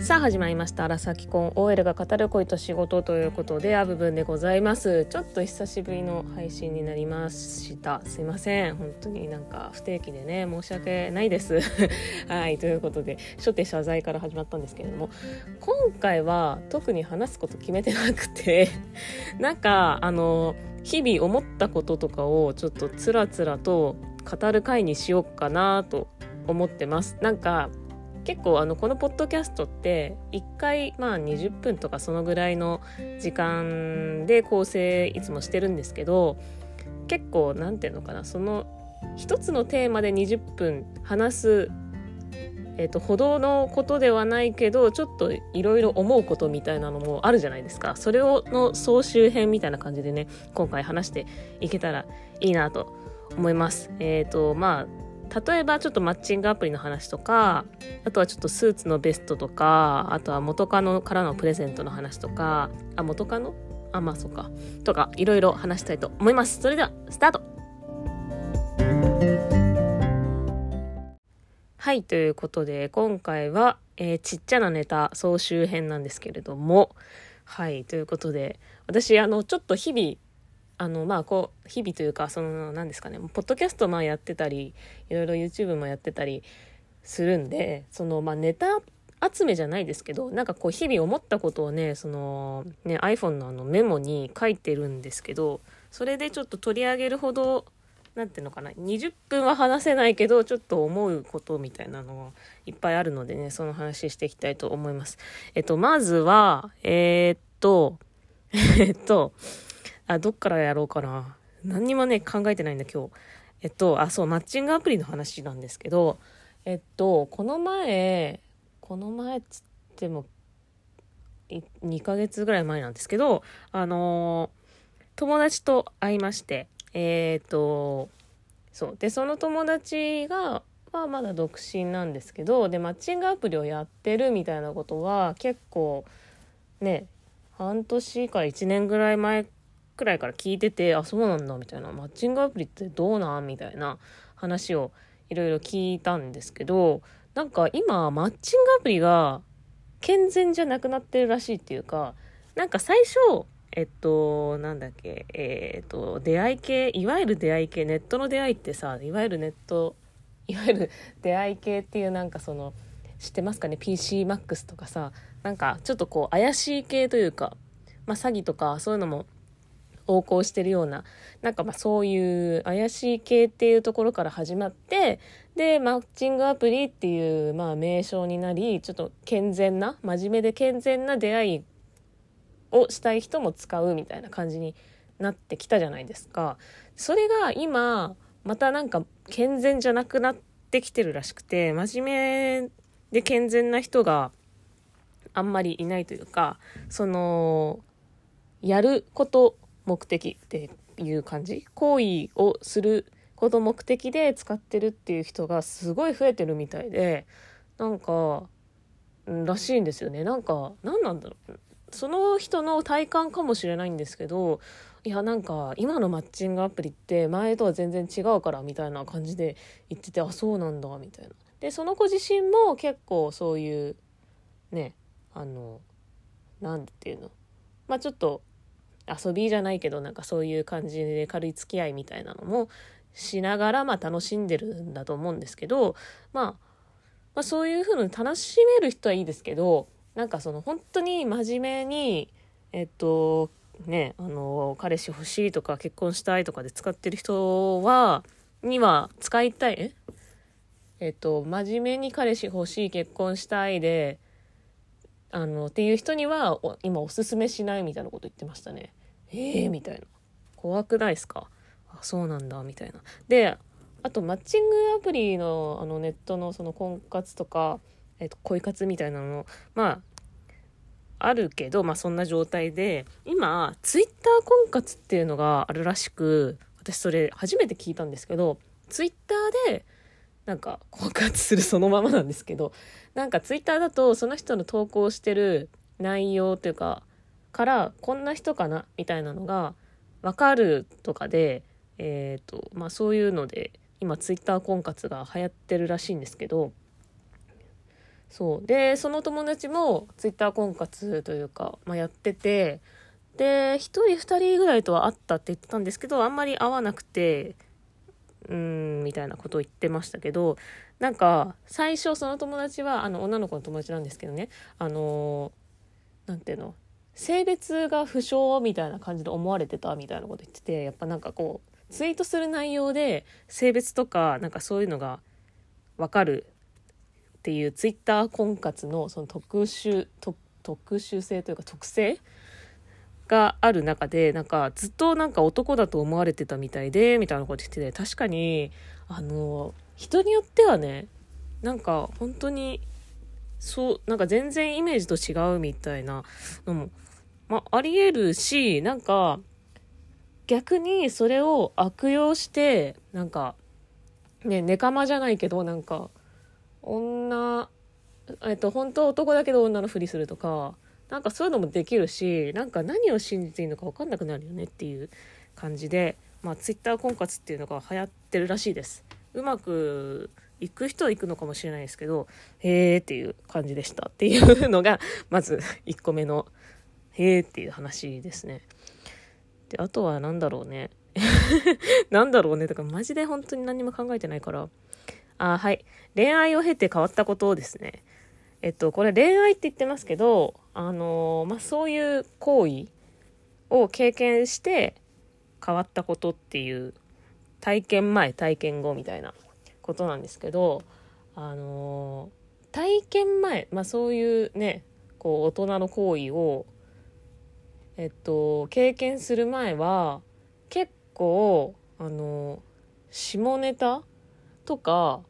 さあ始まりました「荒崎婚。OL が語る恋と仕事」ということで部分でございます。ちょっと久しぶりの配信になりました。すいません。本当になんか不定期でね申し訳ないです。はいということで初手謝罪から始まったんですけれども今回は特に話すこと決めてなくて なんかあの日々思ったこととかをちょっとつらつらと語る回にしようかなと思ってます。なんか結構あのこのポッドキャストって1回まあ20分とかそのぐらいの時間で構成いつもしてるんですけど結構何て言うのかなその一つのテーマで20分話すえーと、歩道のことではないけどちょっといろいろ思うことみたいなのもあるじゃないですか。それをの総集編みたいな感じでね今回話していけたらいいなと思います。え、ー、とまあ例えばちょっとマッチングアプリの話とかあとはちょっとスーツのベストとかあとは元カノからのプレゼントの話とかあ元カノ？あまあそうか。とかいろいろ話したいと思います。それではスタート。はいということで今回は、えー、ちっちゃなネタ総集編なんですけれども。はいということで私あのちょっと日々あのまあこう日々というかその何ですかねポッドキャストまあやってたりいろいろ YouTube もやってたりするんでそのまあネタ集めじゃないですけどなんかこう日々思ったことをねそのね iPhone のあのメモに書いてるんですけどそれでちょっと取り上げるほど何ていうのかな20分は話せないけどちょっと思うことみたいなのいっぱいあるのでねその話していきたいと思います。えっとまずはえー、っとえっと あ、どっからやろうかな。何にもね、考えてないんだ、今日。えっと、あ、そう、マッチングアプリの話なんですけど、えっと、この前、この前っつっても、2ヶ月ぐらい前なんですけど、あのー、友達と会いまして、えー、っと、そう。で、その友達が、はまだ独身なんですけど、で、マッチングアプリをやってるみたいなことは、結構、ね、半年から1年ぐらい前くらいから聞いててあそうなんだみたいな。マッチングアプリってどうなん？みたいな話をいろいろ聞いたんですけどなんか今マッチングアプリが健全じゃなくなってるらしいっていうかなんか最初えっとなんだっけえー、っと出会い系いわゆる出会い系ネットの出会いってさいわゆるネットいわゆる 出会い系っていうなんかその知ってますかね？PCMAX とかさなんかちょっとこう怪しい系というかまあ詐欺とかそういうのも横行してるような、なんかまあそういう怪しい系っていうところから始まって、で、マッチングアプリっていうまあ名称になり、ちょっと健全な、真面目で健全な出会いをしたい人も使うみたいな感じになってきたじゃないですか。それが今、またなんか健全じゃなくなってきてるらしくて、真面目で健全な人があんまりいないというか、その、やること目的っていう感じ行為をすること目的で使ってるっていう人がすごい増えてるみたいでなんからしいんですよね。なんか何なんだろう。その人の体感かもしれないんですけどいやなんか今のマッチングアプリって前とは全然違うからみたいな感じで言っててあそうなんだみたいな。でその子自身も結構そういうねあの何て言うの。まあちょっと遊びじゃないけどなんかそういう感じで軽い付き合いみたいなのもしながらまあ楽しんでるんだと思うんですけど、まあ、まあそういう風に楽しめる人はいいですけどなんかその本当に真面目にえっとねあの彼氏欲しいとか結婚したいとかで使ってる人はには使いたいえ？っと真面目に彼氏欲しい結婚したいであのっていう人には今おすすめしないみたいなこと言ってましたね。えーみたいな。怖くないですか？あ、そうなんだ、みたいな。で、あとマッチングアプリのあのネットのその婚活とか、えっと、恋活みたいなの、まあ、あるけど、まあそんな状態で、今、ツイッター婚活っていうのがあるらしく、私それ初めて聞いたんですけど、ツイッターで、なんか婚活するそのままなんですけど、なんかツイッターだとその人の投稿してる内容というか、からこんな人かな？みたいなのが分かるとかで、えーとまあ、そういうので今ツイッター婚活が流行ってるらしいんですけどそう。でその友達もツイッター婚活というか、まあ、やっててで1人2人ぐらいとは会ったって言ってたんですけどあんまり会わなくてうーんみたいなことを言ってましたけどなんか最初その友達はあの女の子の友達なんですけどね。あの何ていうの？性別が不詳みたいな感じで思われてたみたいなこと言っててやっぱなんかこうツイートする内容で性別とかなんかそういうのが分かるっていうツイッター婚活のその特殊特殊性というか特性がある中でなんかずっとなんか男だと思われてたみたいでみたいなこと言ってて確かにあの人によってはねなんか本当にそうなんか全然イメージと違うみたいなのも、まあ、ありえるしなんか逆にそれを悪用してなんかねネカマじゃないけどなんか女えっと本当男だけど女のふりするとかなんかそういうのもできるしなんか何を信じていいのか分かんなくなるよねっていう感じで、まあ、ツイッター婚活っていうのが流行ってるらしいです。うまくいく人は行くのかもしれないですけど、へーっていう感じでしたっていうのが、まず1個目の、へーっていう話ですね。で、あとは何だろうね。なんだろうね。とか、マジで本当に何も考えてないから。あ、はい。恋愛を経て変わったことをですね。えっと、これ恋愛って言ってますけど、あのまあ、そういう行為を経験して変わったことっていう体験前体験後みたいなことなんですけどあの体験前、まあ、そういうねこう大人の行為をえっと経験する前は結構あの下ネタとか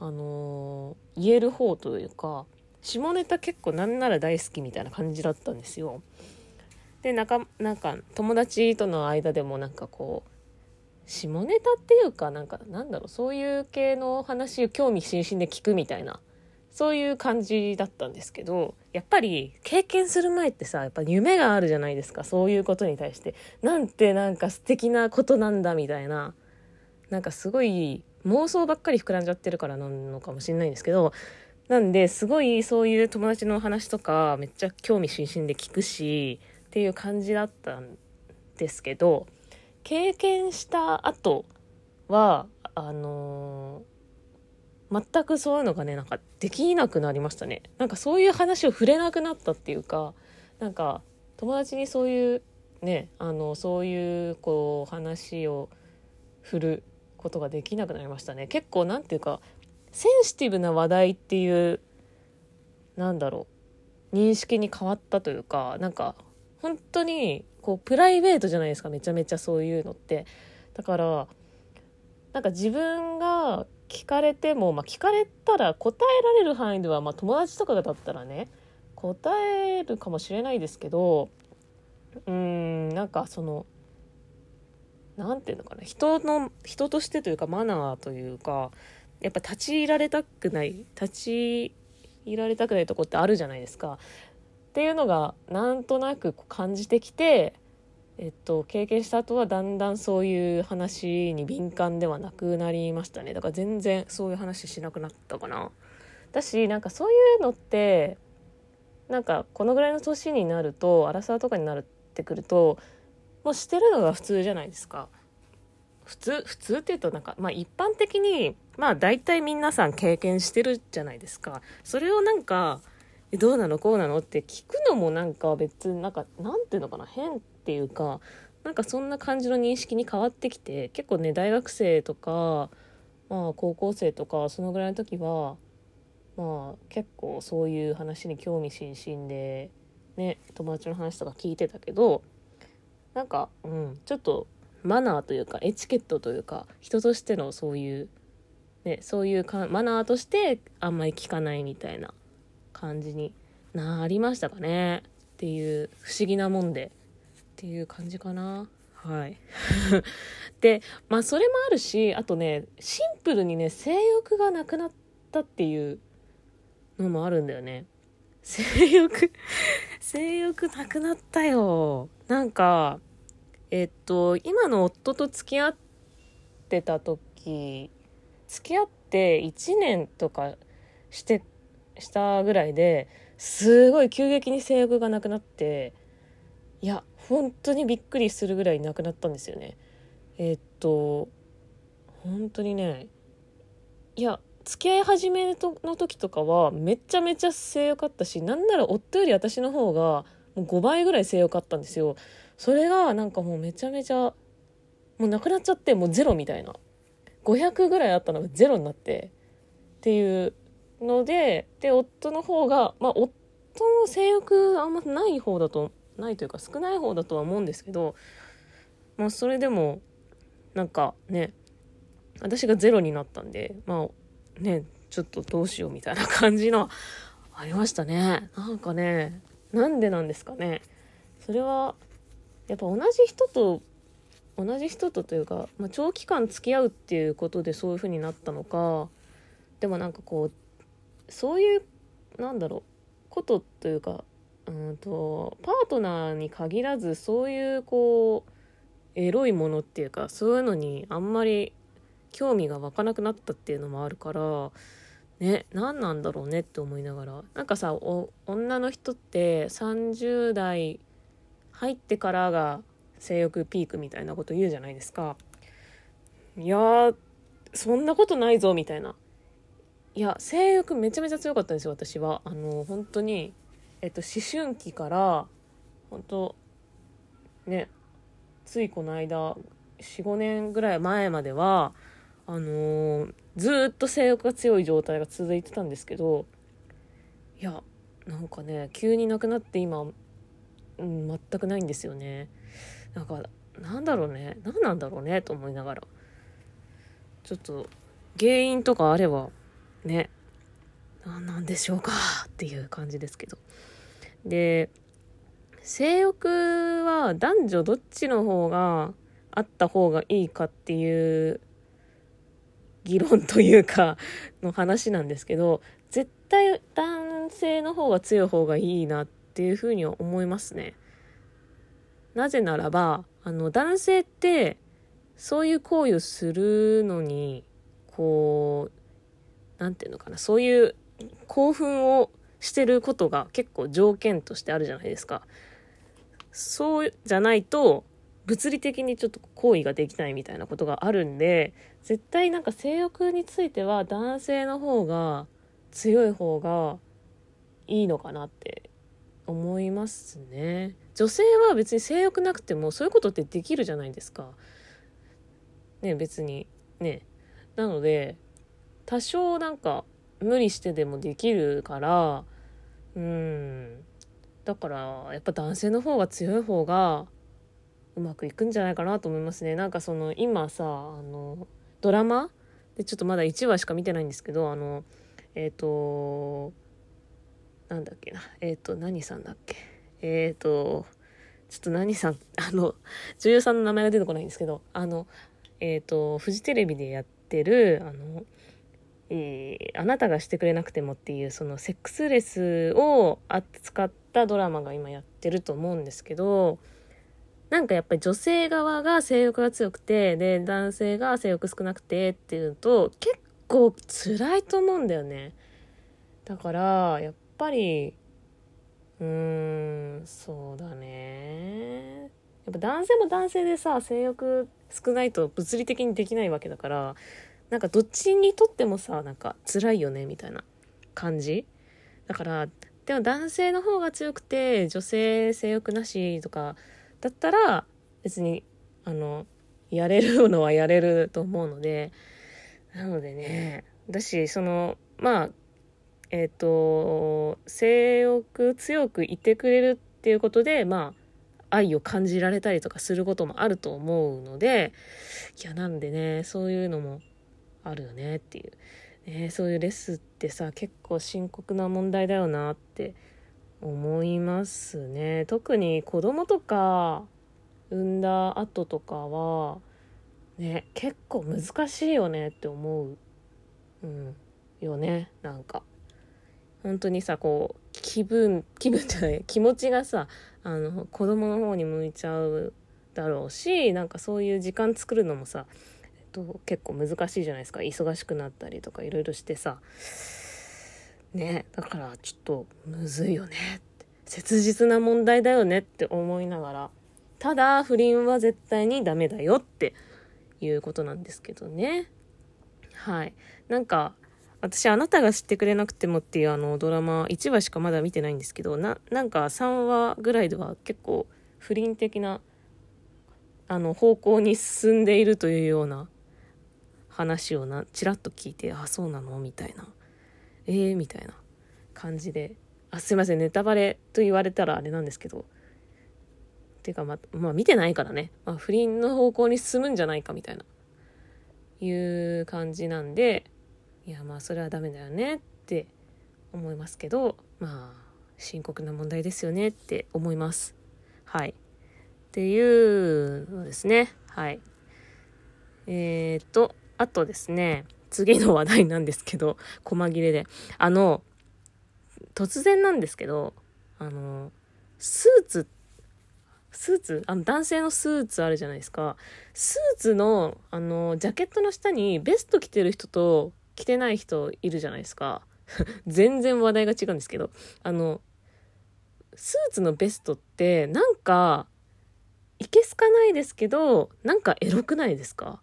あの言える方というか下ネタ結構なんなら大好きみたいな感じだったんですよ。でなんかなんか友達との間でもなんかこう下ネタっていうかなんかなんだろうそういう系の話を興味津々で聞くみたいなそういう感じだったんですけどやっぱり経験する前ってさやっぱ夢があるじゃないですかそういうことに対して。なんてなんか素敵なことなんだみたいな。なんかすごい妄想ばっかり膨らんじゃってるからなのかもしれないんですけどなんですごいそういう友達の話とかめっちゃ興味津々で聞くしっていう感じだったんですけど経験した後はあのー、全くそういうのがねなんかできなくなりましたね。なんかそういう話を触れなくなったっていうかなんか友達にそういうねあのそういうこう話を振ることができなくなりましたね。結構何て言うかセンシティブな話題っていうなんだろう認識に変わったというかなんか本当にこうプライベートじゃないですかめちゃめちゃそういうのってだからなんか自分が聞かれても、まあ、聞かれたら答えられる範囲では、まあ、友達とかだったらね答えるかもしれないですけどうんなんかその何て言うのかな人の人としてというかマナーというかやっぱ立ち入られたくない立ち入られたくないとこってあるじゃないですか。っていうのがなんとなく感じてきて、えっと、経験した後はだんだんそういう話に敏感ではなくなりましたねだから全然そういう話しなくなったかな。だしなんかそういうのってなんかこのぐらいの年になるとアラサーとかになるってくるともうしてるのが普通じゃないですか。普通普通っていうとなんか、まあ、一般的にまあ大体皆さん経験してるじゃないですかそれをなんかどうなのこうなのって聞くのもなんか別なんかなんていうのかな変っていうかなんかそんな感じの認識に変わってきて結構ね大学生とかまあ高校生とかそのぐらいの時はまあ結構そういう話に興味津々でね友達の話とか聞いてたけどなんかうんちょっとマナーというかエチケットというか人としてのそういう、ね、そういうかマナーとしてあんまり聞かないみたいな感じになりましたかね。っていう不思議なもんで。っていう感じかな。はい。でまあそれもあるしあとねシンプルにね性欲がなくなったっていうのもあるんだよね。性欲 性欲なくなったよ。なんかえっと今の夫と付き合ってた時付き合って1年とかしてしたぐらいですごい急激に性欲がなくなっていや本当にびっくりするぐらいなくなったんですよね。えー、っと本当にねいや付き合い始めの時とかはめちゃめちゃ性欲あったしなんなら夫より私の方がもう5倍ぐらい性欲あったんですよ。それがなんかもうめちゃめちゃもうなくなっちゃってもうゼロみたいな。500ぐらいあったのがゼロになってっていうのでで夫の方がまあ夫の性欲あんまない方だとないというか少ない方だとは思うんですけどまあそれでもなんかね私がゼロになったんでまあねちょっとどうしようみたいな感じのありましたね。なんかねなんでなんですかね。それはやっぱ同じ人と同じ人とというか、まあ、長期間付き合うっていうことでそういう風になったのかでもなんかこうそういうなんだろうことというかうんとパートナーに限らずそういうこうエロいものっていうかそういうのにあんまり興味が湧かなくなったっていうのもあるからね何なんだろうねって思いながらなんかさ女の人って30代入ってからが性欲ピークみたいなこと言うじゃないですか。いやそんなことないぞみたいな。いや性欲めちゃめちゃ強かったんですよ私は。あの本当にえっと思春期から本当ねついこの間45年ぐらい前まではあのー、ずっと性欲が強い状態が続いてたんですけどいやなんかね急になくなって今、うん、全くないんですよね。なんかなんだろうね何なんだろうねと思いながら。ちょっと原因とかあればね何なんでしょうかっていう感じですけどで性欲は男女どっちの方があった方がいいかっていう議論というかの話なんですけど絶対男性の方が強い方がいいなっていうふうには思いますね。なぜならばあの男性ってそういう行為をするのにこう何て言うのかなそういう興奮をしてることが結構条件としてあるじゃないですか。そうじゃないと物理的にちょっと行為ができないみたいなことがあるんで絶対なんか性欲については男性の方が強い方がいいのかなって思いますね。女性は別に性欲なくてもそういうことってできるじゃないですか。ね別に。ね。なので多少なんか無理してでもできるからうん。だからやっぱ男性の方が強い方がうまくいくんじゃないかなと思いますね。なんかその今さあのドラマ？でちょっとまだ1話しか見てないんですけどあのえっ、ー、となんだっけな。えっ、ー、と何さんだっけ？えっ、ー、とちょっと何さん？あの女優さんの名前が出てこないんですけどあのえっ、とフジテレビでやってるあのえー、あなたがしてくれなくてもっていうそのセックスレスを扱ったドラマが今やってると思うんですけどなんかやっぱり女性側が性欲が強くてで男性が性欲少なくてっていうと結構辛いと思うんだよね。だからやっぱりうーんそうだね。やっぱ男性も男性でさ性欲少ないと物理的にできないわけだからなんかどっちにとってもさなんか辛いよねみたいな感じ？だからでも男性の方が強くて女性性欲なしとかだったら別にあのやれるのはやれると思うのでなのでねだしそのまあえっ、ー、と性欲強くいてくれるっていうことでまあ愛を感じられたりとかすることもあると思うのでいやなんでねそういうのもあるよねっていう、ね、そういうレスってさ結構深刻な問題だよなって思いますね。特に子供とか産んだ後とかはね結構難しいよねって思う、うん、よねなんか。本当にさこう気分気分じゃない気持ちがさあの子供の方に向いちゃうだろうしなんかそういう時間作るのもさと結構難しいじゃないですか。忙しくなったりとかいろいろしてさ。ねだからちょっとむずいよね。って切実な問題だよねって思いながら。ただ不倫は絶対にダメだよっていうことなんですけどね。はい。なんか私あなたが知ってくれなくてもっていうあのドラマ1話しかまだ見てないんですけどななんか3話ぐらいでは結構不倫的なあの方向に進んでいるというような話をなちらっと聞いてあそうなの？みたいな。えー、みたいな感じで。あすいません。ネタバレと言われたらあれなんですけど。てかままあ見てないからね、まあ、不倫の方向に進むんじゃないかみたいな。いう感じなんで。いやまあそれはダメだよねって思いますけどまあ深刻な問題ですよねって思います。はい。っていうのですね。はい。えー、っとあとですね次の話題なんですけど細切れで。あの突然なんですけどあのスーツスーツ？あの男性のスーツあるじゃないですか。スーツのあのジャケットの下にベスト着てる人と着てない人いるじゃないですか。全然話題が違うんですけど、あの、スーツのベストってなんか、いけすかないですけど、なんかエロくないですか？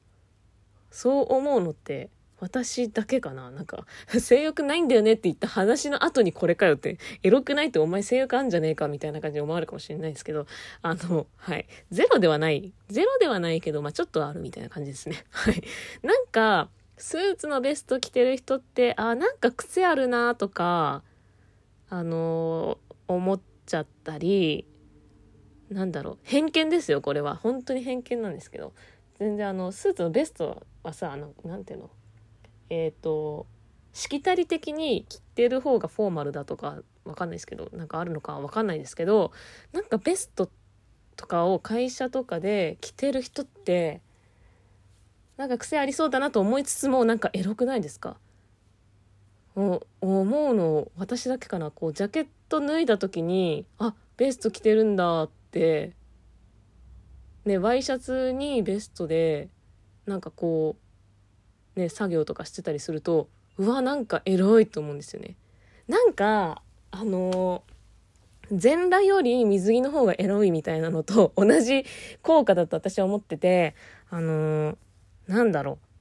そう思うのって私だけかななんか、性欲ないんだよねって言った話の後にこれかよって、エロくないってお前性欲あんじゃねえかみたいな感じで思われるかもしれないですけど、あの、はい。ゼロではない。ゼロではないけど、まあちょっとあるみたいな感じですね。はい。なんか、スーツのベスト着てる人って、あ、なんか癖あるなとか、あのー、思っちゃったり、なんだろう、偏見ですよ、これは。本当に偏見なんですけど。全然あの、スーツのベストはさ、あの、なんていうの？えっ、ー、と、しきたり的に着てる方がフォーマルだとか、わかんないですけど、なんかあるのかわかんないですけど、なんかベストとかを会社とかで着てる人って、なんか癖ありそうだなと思いつつもなんかエロくないですか？思うの私だけかな？こうジャケット脱いだ時にあベスト着てるんだってねワイシャツにベストでなんかこうね作業とかしてたりするとうわなんかエロいと思うんですよねなんかあの全裸より水着の方がエロいみたいなのと 同じ効果だと私は思っててあのなんだろう。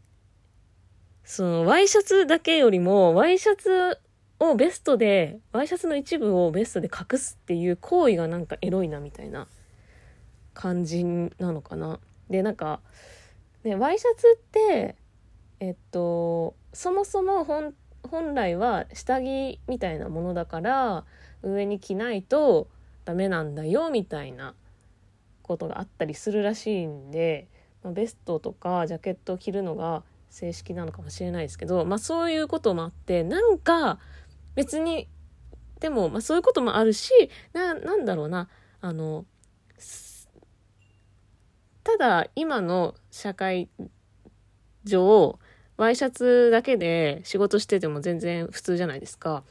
その、ワイシャツだけよりも、ワイシャツをベストで、ワイシャツの一部をベストで隠すっていう行為がなんかエロいなみたいな感じなのかな。で、なんか、ね、ワイシャツって、えっと、そもそも本、本来は下着みたいなものだから、上に着ないとダメなんだよみたいなことがあったりするらしいんで、まあ、ベストとかジャケットを着るのが正式なのかもしれないですけど、まあ、そういうこともあってなんか別にでも、まあ、そういうこともあるしななんだろうなあのただ今の社会上ワイシャツだけで仕事してても全然普通じゃないですか。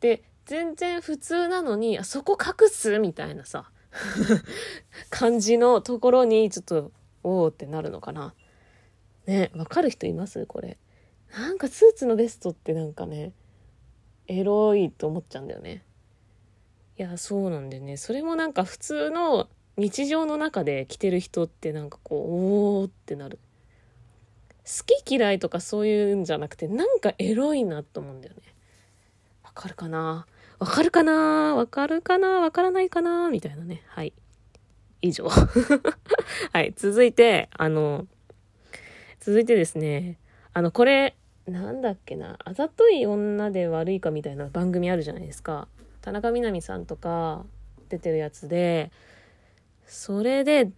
で全然普通なのにあそこ隠すみたいなさ 感じのところにちょっとおおってなるのかな。ねわかる人います？これ。なんかスーツのベストってなんかねエロいと思っちゃうんだよね。いやそうなんでね。それもなんか普通の日常の中で着てる人ってなんかこうおおってなる。好き嫌いとかそういうんじゃなくてなんかエロいなと思うんだよね。わかるかな？わかるかな？わかるかな？わからないかな？みたいなね。はい。以上。はい、続いて、あの、続いてですね、あの、これ、なんだっけな、あざとい女で悪いかみたいな番組あるじゃないですか。田中みな実さんとか出てるやつで、それで、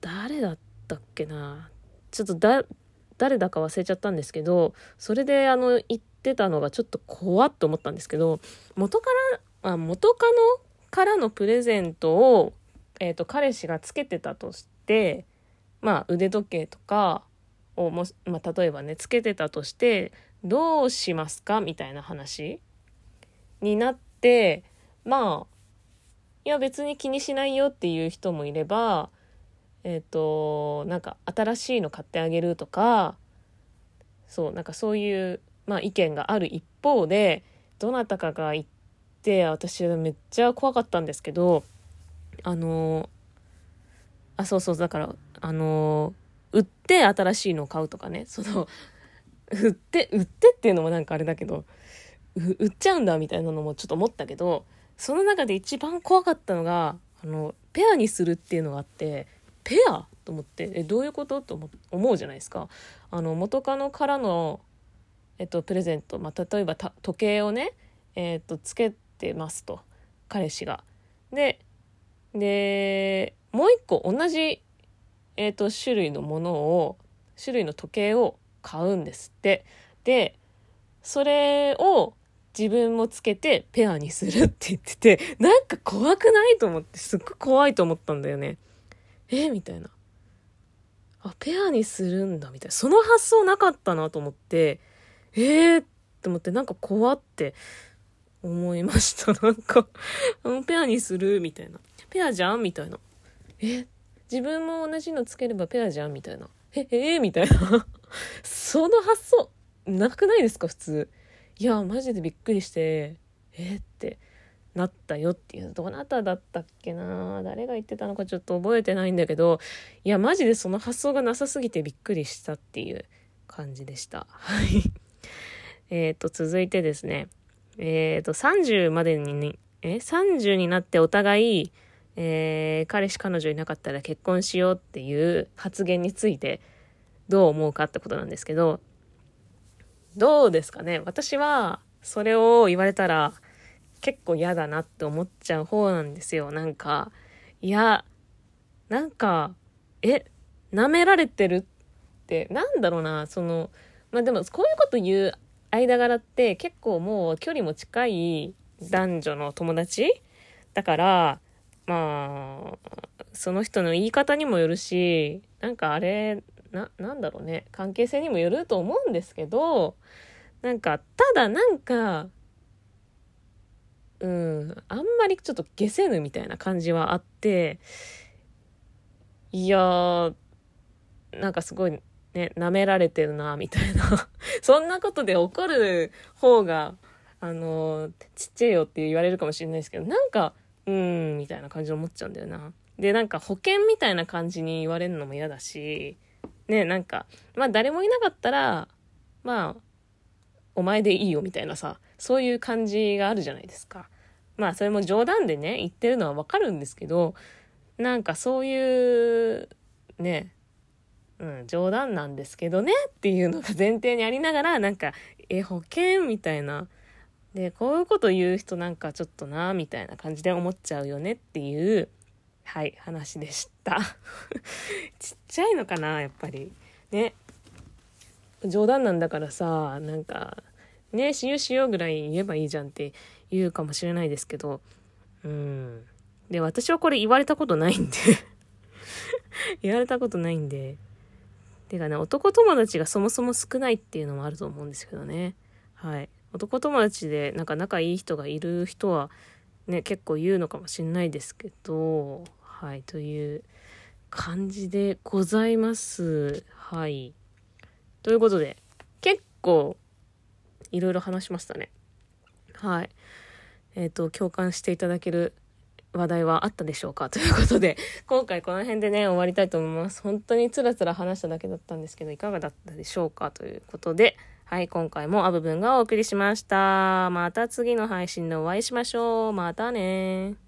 誰だったっけな？ちょっとだ、誰だか忘れちゃったんですけど、それであの、言ってたのがちょっと怖っと思ったんですけど、元から、あ元カノからのプレゼントをえーと、彼氏がつけてたとしてまあ腕時計とかをも、まあ、例えばねつけてたとしてどうしますか？みたいな話になってまあいや別に気にしないよっていう人もいればえっ、ー、となんか新しいの買ってあげるとかそうなんかそういう、まあ、意見がある一方でどなたかが言って私はめっちゃ怖かったんですけどあのあそうそうだからあの売って新しいのを買うとかねその売って売ってっていうのもなんかあれだけど売っちゃうんだみたいなのもちょっと思ったけどその中で一番怖かったのがあのペアにするっていうのがあってペア？と思ってえどういうこと？と思うじゃないですか。あの元カノからの、えっと、プレゼント、まあ、例えば時計をね、えっと、つけてますと彼氏が。ででもう一個同じ、えっと、種類のものを種類の時計を買うんですって。でそれを自分もつけてペアにするって言ってて、なんか怖くないと思って、すっごい怖いと思ったんだよね。えみたいな。あ、ペアにするんだ、みたいな。その発想なかったなと思って、えーって思って、なんか怖って思いました。なんかペアにするみたいな。ペアじゃんみたいな。え自分も同じのつければペアじゃんみたいな。え、えー、みたいな。その発想、なくないですか普通。いや、マジでびっくりして、えー、ってなったよっていう。どなただったっけな？誰が言ってたのかちょっと覚えてないんだけど、いや、マジでその発想がなさすぎてびっくりしたっていう感じでした。はい。えっと、続いてですね。えっ、ー、と、30までに、え ?30 になってお互い、えー、彼氏彼女いなかったら結婚しようっていう発言についてどう思うかってことなんですけど、どうですかね？私はそれを言われたら結構嫌だなって思っちゃう方なんですよ。なんか、いや、なんか、え、舐められてるって、なんだろうな、その、まあでもこういうこと言う間柄って結構もう距離も近い男女の友達？だから、まあ、その人の言い方にもよるし、なんかあれ、な、なんだろうね、関係性にもよると思うんですけど、なんか、ただなんか、うん、あんまりちょっと下せぬみたいな感じはあって、いやー、なんかすごいね、舐められてるな、みたいな。そんなことで怒る方が、あの、ちっちゃいよって言われるかもしれないですけど、なんか、うん、みたいな感じで思っちゃうんだよな。で、なんか保険みたいな感じに言われるのも嫌だし、ね、なんか、まあ誰もいなかったら、まあ、お前でいいよみたいなさ、そういう感じがあるじゃないですか。まあそれも冗談でね、言ってるのはわかるんですけど、なんかそういう、ね、うん、冗談なんですけどねっていうのが前提にありながら、なんか、え、保険みたいな。で、こういうこと言う人なんかちょっとな、みたいな感じで思っちゃうよねっていう、はい、話でした。ちっちゃいのかな、やっぱり。ね。冗談なんだからさ、なんか、ね、しようしようぐらい言えばいいじゃんって言うかもしれないですけど、うん。で、私はこれ言われたことないんで 言われたことないんで。てかね、男友達がそもそも少ないっていうのもあると思うんですけどね。はい。男友達でなんか仲いい人がいる人はね、結構言うのかもしんないですけど、はい、という感じでございます。はい。ということで、結構、いろいろ話しましたね。はい。えっ、ー、と、共感していただける話題はあったでしょうか？ということで、今回この辺でね、終わりたいと思います。本当につらつら話しただけだったんですけど、いかがだったでしょうか？ということで、はい、今回もアブブンがお送りしました。また次の配信でお会いしましょう。またね